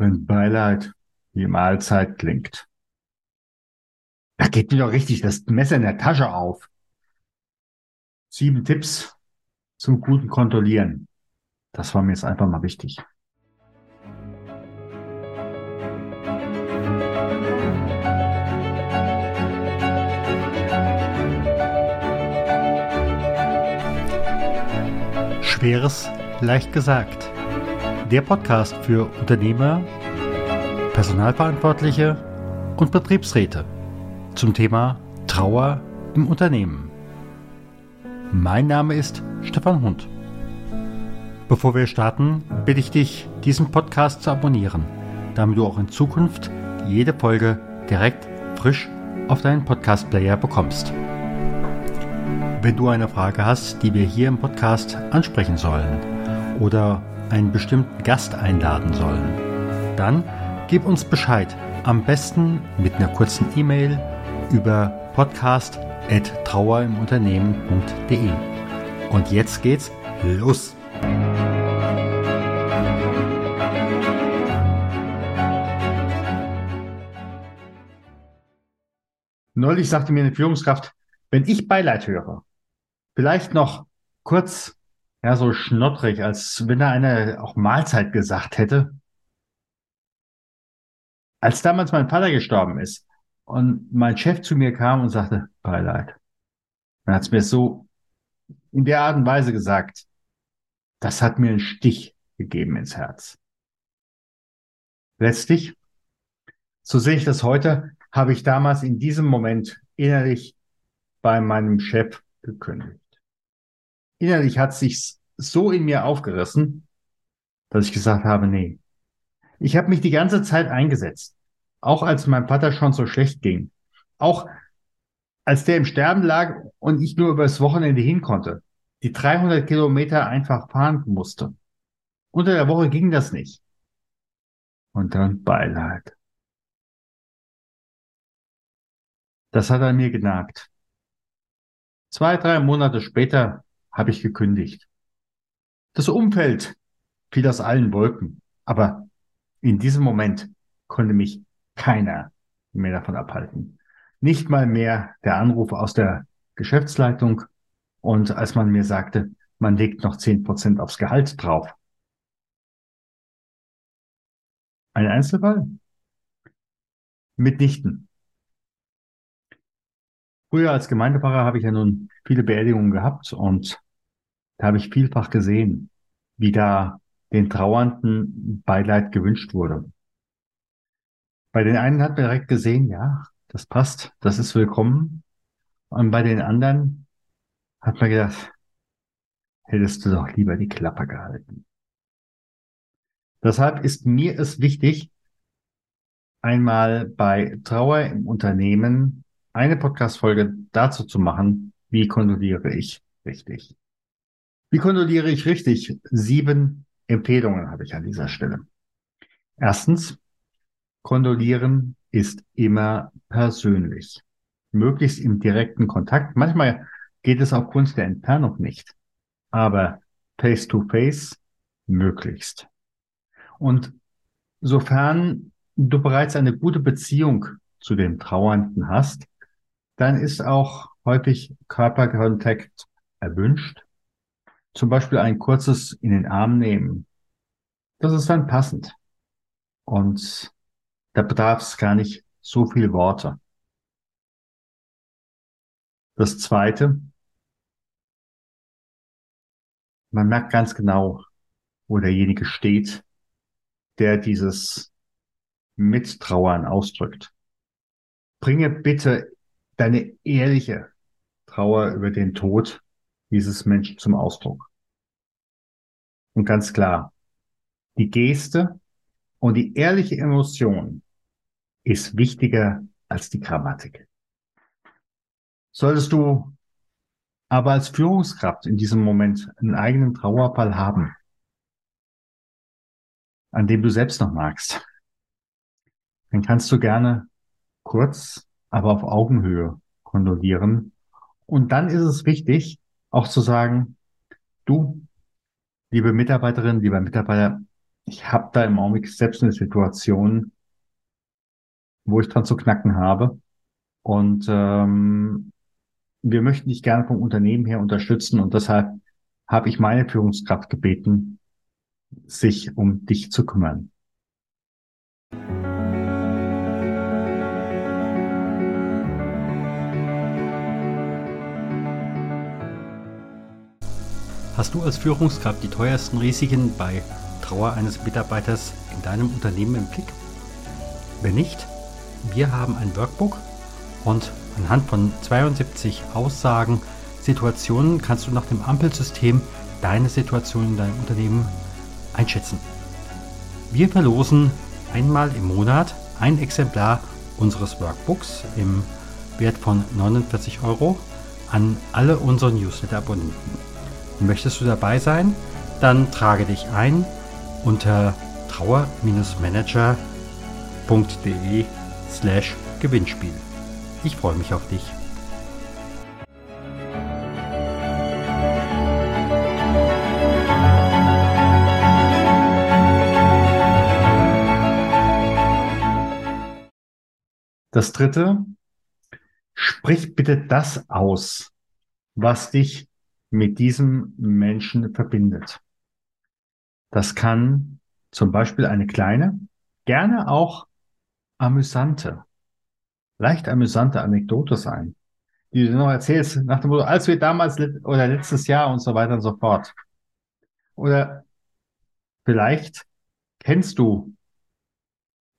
wenn Beileid wie Mahlzeit klingt. Da geht mir doch richtig das Messer in der Tasche auf. Sieben Tipps zum guten Kontrollieren. Das war mir jetzt einfach mal wichtig. Schweres leicht gesagt. Der Podcast für Unternehmer, Personalverantwortliche und Betriebsräte zum Thema Trauer im Unternehmen. Mein Name ist Stefan Hund. Bevor wir starten, bitte ich dich, diesen Podcast zu abonnieren, damit du auch in Zukunft jede Folge direkt frisch auf deinen Podcast-Player bekommst. Wenn du eine Frage hast, die wir hier im Podcast ansprechen sollen oder einen bestimmten Gast einladen sollen, dann gib uns Bescheid. Am besten mit einer kurzen E-Mail über podcast.trauerimunternehmen.de. Und jetzt geht's los! Neulich sagte mir eine Führungskraft, wenn ich Beileid höre, vielleicht noch kurz, ja, so schnottrig, als wenn da einer auch Mahlzeit gesagt hätte. Als damals mein Vater gestorben ist und mein Chef zu mir kam und sagte, Beileid. Dann hat es mir so in der Art und Weise gesagt, das hat mir einen Stich gegeben ins Herz. Letztlich, so sehe ich das heute, habe ich damals in diesem Moment innerlich bei meinem Chef gekündigt innerlich hat sich so in mir aufgerissen, dass ich gesagt habe, nee. Ich habe mich die ganze Zeit eingesetzt, auch als mein Vater schon so schlecht ging, auch als der im Sterben lag und ich nur übers Wochenende hin konnte, die 300 Kilometer einfach fahren musste. Unter der Woche ging das nicht. Und dann Beileid. Das hat an mir genagt. Zwei, drei Monate später habe ich gekündigt. Das Umfeld fiel aus allen Wolken, aber in diesem Moment konnte mich keiner mehr davon abhalten. Nicht mal mehr der Anruf aus der Geschäftsleitung und als man mir sagte, man legt noch zehn Prozent aufs Gehalt drauf. Ein Einzelfall? Mitnichten. Früher als Gemeindepfarrer habe ich ja nun viele Beerdigungen gehabt und da habe ich vielfach gesehen, wie da den Trauernden Beileid gewünscht wurde. Bei den einen hat man direkt gesehen, ja, das passt, das ist willkommen. Und bei den anderen hat man gedacht, hättest du doch lieber die Klappe gehalten. Deshalb ist mir es wichtig, einmal bei Trauer im Unternehmen eine Podcast-Folge dazu zu machen, wie kondoliere ich richtig. Wie kondoliere ich richtig? Sieben Empfehlungen habe ich an dieser Stelle. Erstens, kondolieren ist immer persönlich. Möglichst im direkten Kontakt. Manchmal geht es aufgrund der Entfernung nicht, aber face to face möglichst. Und sofern du bereits eine gute Beziehung zu dem Trauernden hast, dann ist auch häufig Körperkontakt erwünscht zum Beispiel ein kurzes in den Arm nehmen. Das ist dann passend. Und da bedarf es gar nicht so viel Worte. Das zweite, man merkt ganz genau, wo derjenige steht, der dieses Mittrauern ausdrückt. Bringe bitte deine ehrliche Trauer über den Tod dieses Menschen zum Ausdruck. Und ganz klar, die Geste und die ehrliche Emotion ist wichtiger als die Grammatik. Solltest du aber als Führungskraft in diesem Moment einen eigenen Trauerfall haben, an dem du selbst noch magst, dann kannst du gerne kurz, aber auf Augenhöhe kondolieren. Und dann ist es wichtig, auch zu sagen, du, liebe Mitarbeiterinnen, lieber Mitarbeiter, ich habe da im Augenblick selbst eine Situation, wo ich dran zu knacken habe. Und ähm, wir möchten dich gerne vom Unternehmen her unterstützen und deshalb habe ich meine Führungskraft gebeten, sich um dich zu kümmern. Hast du als Führungskraft die teuersten Risiken bei Trauer eines Mitarbeiters in deinem Unternehmen im Blick? Wenn nicht, wir haben ein Workbook und anhand von 72 Aussagen, Situationen kannst du nach dem Ampelsystem deine Situation in deinem Unternehmen einschätzen. Wir verlosen einmal im Monat ein Exemplar unseres Workbooks im Wert von 49 Euro an alle unsere Newsletter-Abonnenten. Möchtest du dabei sein? Dann trage dich ein unter trauer-manager.de slash Gewinnspiel. Ich freue mich auf dich. Das dritte, sprich bitte das aus, was dich mit diesem Menschen verbindet. Das kann zum Beispiel eine kleine, gerne auch amüsante, leicht amüsante Anekdote sein, die du noch erzählst, nach dem Motto, als wir damals oder letztes Jahr und so weiter und so fort. Oder vielleicht kennst du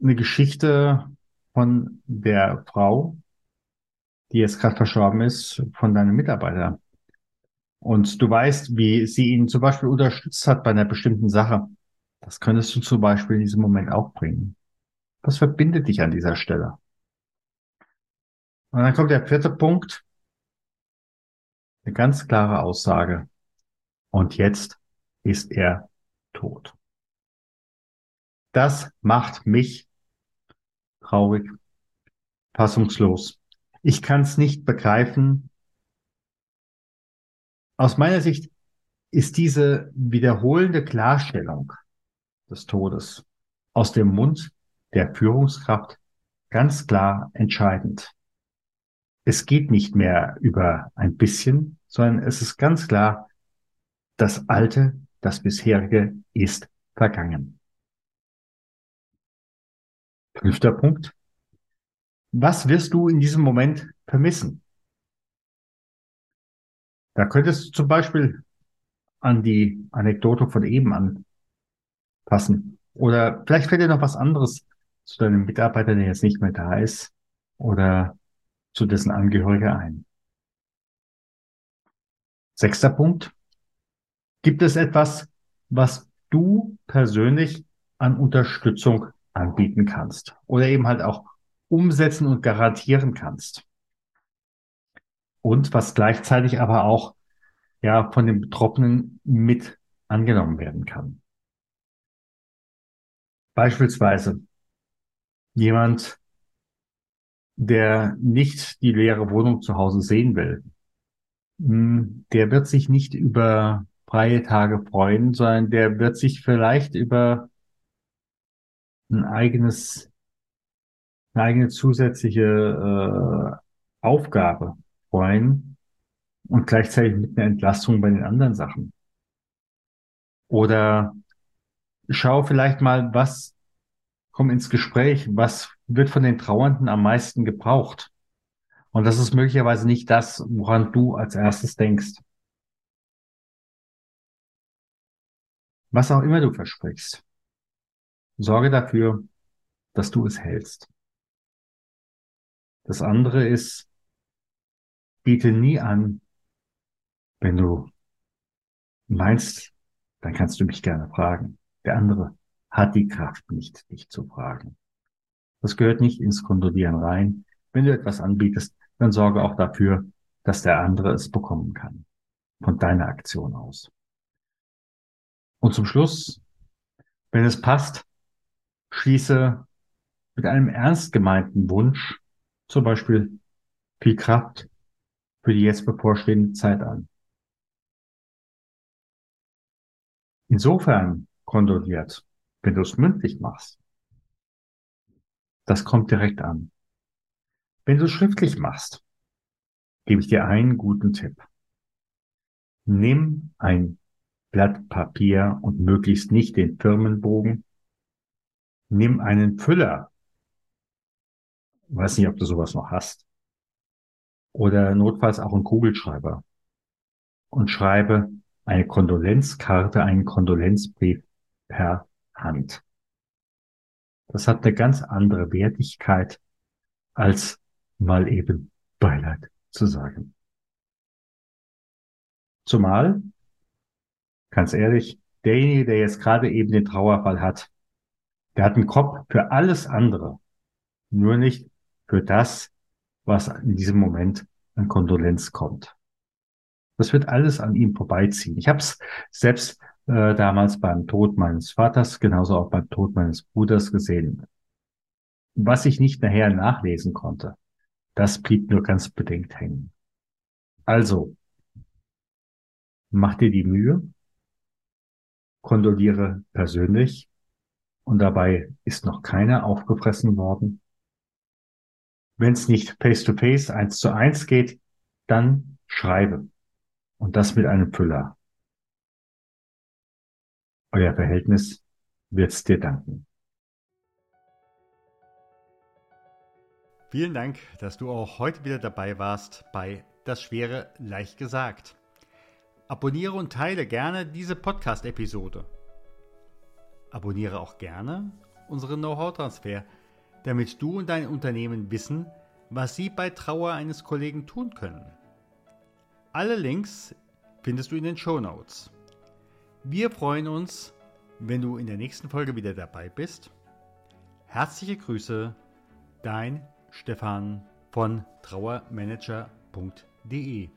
eine Geschichte von der Frau, die jetzt gerade verstorben ist, von deinem Mitarbeiter und du weißt, wie sie ihn zum Beispiel unterstützt hat bei einer bestimmten Sache, das könntest du zum Beispiel in diesem Moment auch bringen. Was verbindet dich an dieser Stelle? Und dann kommt der vierte Punkt. Eine ganz klare Aussage. Und jetzt ist er tot. Das macht mich traurig, fassungslos. Ich kann es nicht begreifen, aus meiner Sicht ist diese wiederholende Klarstellung des Todes aus dem Mund der Führungskraft ganz klar entscheidend. Es geht nicht mehr über ein bisschen, sondern es ist ganz klar, das Alte, das bisherige ist vergangen. Fünfter Punkt. Was wirst du in diesem Moment vermissen? Da könntest du zum Beispiel an die Anekdote von eben anpassen. Oder vielleicht fällt dir noch was anderes zu deinem Mitarbeiter, der jetzt nicht mehr da ist, oder zu dessen Angehörige ein. Sechster Punkt. Gibt es etwas, was du persönlich an Unterstützung anbieten kannst oder eben halt auch umsetzen und garantieren kannst? Und was gleichzeitig aber auch ja von den Betroffenen mit angenommen werden kann. Beispielsweise jemand, der nicht die leere Wohnung zu Hause sehen will, hm, der wird sich nicht über freie Tage freuen, sondern der wird sich vielleicht über ein eigenes, eine eigene zusätzliche äh, Aufgabe freuen und gleichzeitig mit einer Entlastung bei den anderen Sachen. Oder schau vielleicht mal, was kommt ins Gespräch, was wird von den Trauernden am meisten gebraucht. Und das ist möglicherweise nicht das, woran du als erstes denkst. Was auch immer du versprichst, sorge dafür, dass du es hältst. Das andere ist, biete nie an, wenn du meinst, dann kannst du mich gerne fragen. Der andere hat die Kraft nicht, dich zu fragen. Das gehört nicht ins Kondolieren rein. Wenn du etwas anbietest, dann sorge auch dafür, dass der andere es bekommen kann. Von deiner Aktion aus. Und zum Schluss, wenn es passt, schließe mit einem ernst gemeinten Wunsch, zum Beispiel viel Kraft für die jetzt bevorstehende Zeit an. Insofern kondoliert, wenn du es mündlich machst, das kommt direkt an. Wenn du es schriftlich machst, gebe ich dir einen guten Tipp. Nimm ein Blatt Papier und möglichst nicht den Firmenbogen. Nimm einen Füller. Weiß nicht, ob du sowas noch hast. Oder notfalls auch einen Kugelschreiber. Und schreibe eine Kondolenzkarte, einen Kondolenzbrief per Hand. Das hat eine ganz andere Wertigkeit, als mal eben Beileid zu sagen. Zumal, ganz ehrlich, derjenige, der jetzt gerade eben den Trauerfall hat, der hat einen Kopf für alles andere, nur nicht für das, was in diesem Moment an Kondolenz kommt. Das wird alles an ihm vorbeiziehen. Ich habe es selbst äh, damals beim Tod meines Vaters, genauso auch beim Tod meines Bruders gesehen. Was ich nicht nachher nachlesen konnte, das blieb nur ganz bedingt hängen. Also, mach dir die Mühe, kondoliere persönlich und dabei ist noch keiner aufgefressen worden. Wenn es nicht face-to-face, eins zu eins geht, dann schreibe. Und das mit einem Füller. Euer Verhältnis wird's dir danken. Vielen Dank, dass du auch heute wieder dabei warst bei Das Schwere leicht gesagt. Abonniere und teile gerne diese Podcast-Episode. Abonniere auch gerne unseren Know-how-Transfer, damit du und dein Unternehmen wissen, was sie bei Trauer eines Kollegen tun können. Alle Links findest du in den Show Notes. Wir freuen uns, wenn du in der nächsten Folge wieder dabei bist. Herzliche Grüße, dein Stefan von trauermanager.de.